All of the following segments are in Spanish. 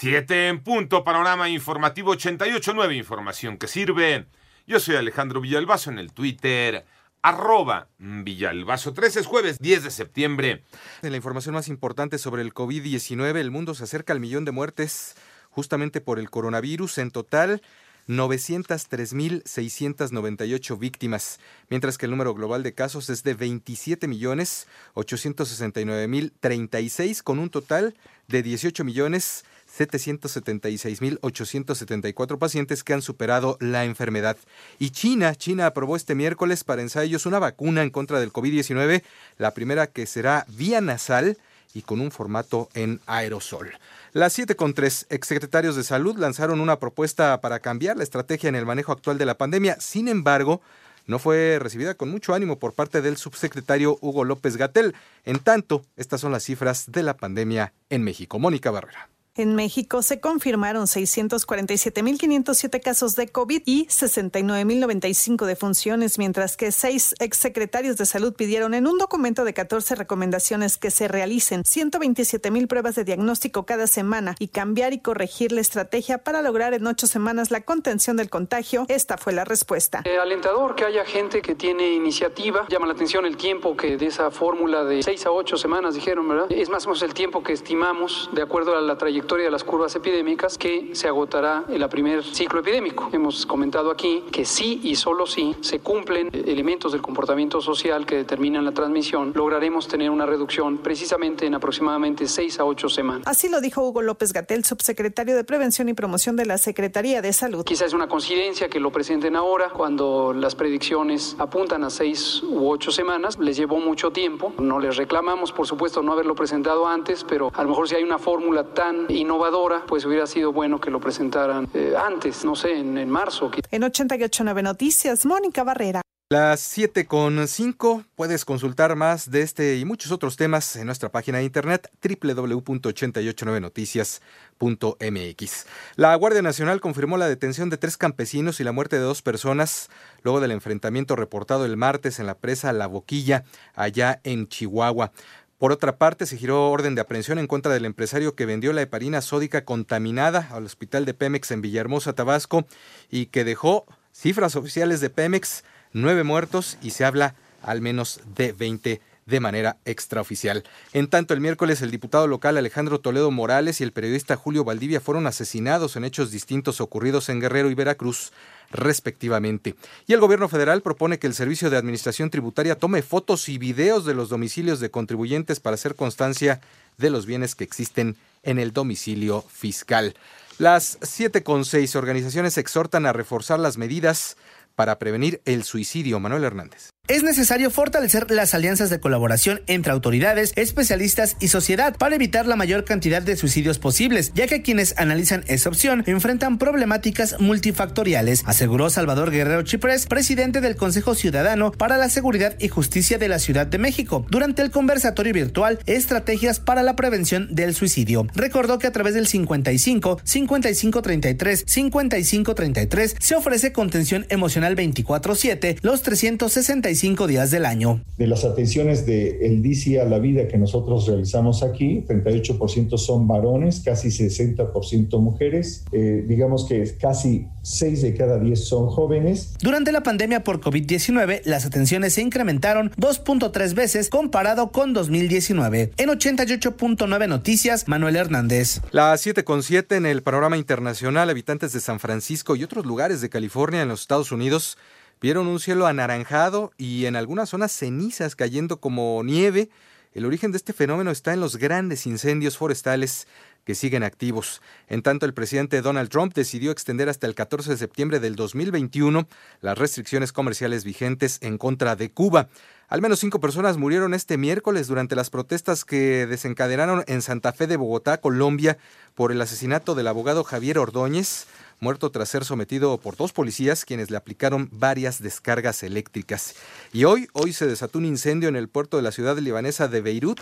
Siete en punto, panorama informativo 88.9, información que sirve. Yo soy Alejandro Villalbazo en el Twitter, arroba Villalbazo. 13 es jueves 10 de septiembre. En la información más importante sobre el COVID-19, el mundo se acerca al millón de muertes justamente por el coronavirus. En total, 903.698 víctimas, mientras que el número global de casos es de 27.869.036, con un total de 18 millones 776.874 pacientes que han superado la enfermedad. Y China, China aprobó este miércoles para ensayos una vacuna en contra del COVID-19, la primera que será vía nasal y con un formato en aerosol. Las siete con tres exsecretarios de salud lanzaron una propuesta para cambiar la estrategia en el manejo actual de la pandemia. Sin embargo, no fue recibida con mucho ánimo por parte del subsecretario Hugo López Gatel. En tanto, estas son las cifras de la pandemia en México. Mónica Barrera. En México se confirmaron 647.507 casos de COVID y 69.095 defunciones, mientras que seis exsecretarios de salud pidieron en un documento de 14 recomendaciones que se realicen 127.000 pruebas de diagnóstico cada semana y cambiar y corregir la estrategia para lograr en ocho semanas la contención del contagio. Esta fue la respuesta. Eh, alentador que haya gente que tiene iniciativa. Llama la atención el tiempo que de esa fórmula de seis a ocho semanas dijeron, ¿verdad? Es más o menos el tiempo que estimamos de acuerdo a la trayectoria de las curvas epidémicas que se agotará en el primer ciclo epidémico. Hemos comentado aquí que sí y solo si se cumplen elementos del comportamiento social que determinan la transmisión, lograremos tener una reducción precisamente en aproximadamente seis a ocho semanas. Así lo dijo Hugo López Gatel, subsecretario de Prevención y Promoción de la Secretaría de Salud. Quizá es una coincidencia que lo presenten ahora, cuando las predicciones apuntan a seis u ocho semanas. Les llevó mucho tiempo. No les reclamamos, por supuesto, no haberlo presentado antes, pero a lo mejor si hay una fórmula tan innovadora, pues hubiera sido bueno que lo presentaran eh, antes, no sé, en, en marzo. En 889 Noticias, Mónica Barrera. Las 7 con 5 puedes consultar más de este y muchos otros temas en nuestra página de internet www.889noticias.mx. La Guardia Nacional confirmó la detención de tres campesinos y la muerte de dos personas luego del enfrentamiento reportado el martes en la presa La Boquilla, allá en Chihuahua. Por otra parte, se giró orden de aprehensión en contra del empresario que vendió la heparina sódica contaminada al hospital de Pemex en Villahermosa, Tabasco, y que dejó cifras oficiales de Pemex, nueve muertos y se habla al menos de 20 de manera extraoficial. En tanto, el miércoles el diputado local Alejandro Toledo Morales y el periodista Julio Valdivia fueron asesinados en hechos distintos ocurridos en Guerrero y Veracruz respectivamente. Y el gobierno federal propone que el Servicio de Administración Tributaria tome fotos y videos de los domicilios de contribuyentes para hacer constancia de los bienes que existen en el domicilio fiscal. Las siete con seis organizaciones exhortan a reforzar las medidas para prevenir el suicidio. Manuel Hernández. Es necesario fortalecer las alianzas de colaboración entre autoridades, especialistas y sociedad para evitar la mayor cantidad de suicidios posibles, ya que quienes analizan esa opción enfrentan problemáticas multifactoriales, aseguró Salvador Guerrero Chiprés, presidente del Consejo Ciudadano para la Seguridad y Justicia de la Ciudad de México, durante el conversatorio virtual Estrategias para la Prevención del Suicidio. Recordó que a través del 55 55 33 55 33 se ofrece contención emocional 24/7 los 365 días del año. De las atenciones de el DICI a la vida que nosotros realizamos aquí, 38% son varones, casi 60% mujeres, eh, digamos que casi 6 de cada 10 son jóvenes. Durante la pandemia por COVID-19, las atenciones se incrementaron 2.3 veces comparado con 2019. En 88.9 Noticias, Manuel Hernández. Las 7.7 en el panorama internacional, habitantes de San Francisco y otros lugares de California en los Estados Unidos Vieron un cielo anaranjado y en algunas zonas cenizas cayendo como nieve. El origen de este fenómeno está en los grandes incendios forestales que siguen activos. En tanto, el presidente Donald Trump decidió extender hasta el 14 de septiembre del 2021 las restricciones comerciales vigentes en contra de Cuba. Al menos cinco personas murieron este miércoles durante las protestas que desencadenaron en Santa Fe de Bogotá, Colombia, por el asesinato del abogado Javier Ordóñez muerto tras ser sometido por dos policías quienes le aplicaron varias descargas eléctricas. Y hoy, hoy se desató un incendio en el puerto de la ciudad libanesa de Beirut,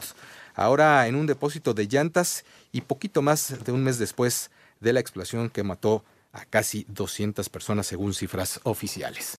ahora en un depósito de llantas y poquito más de un mes después de la explosión que mató a casi 200 personas según cifras oficiales.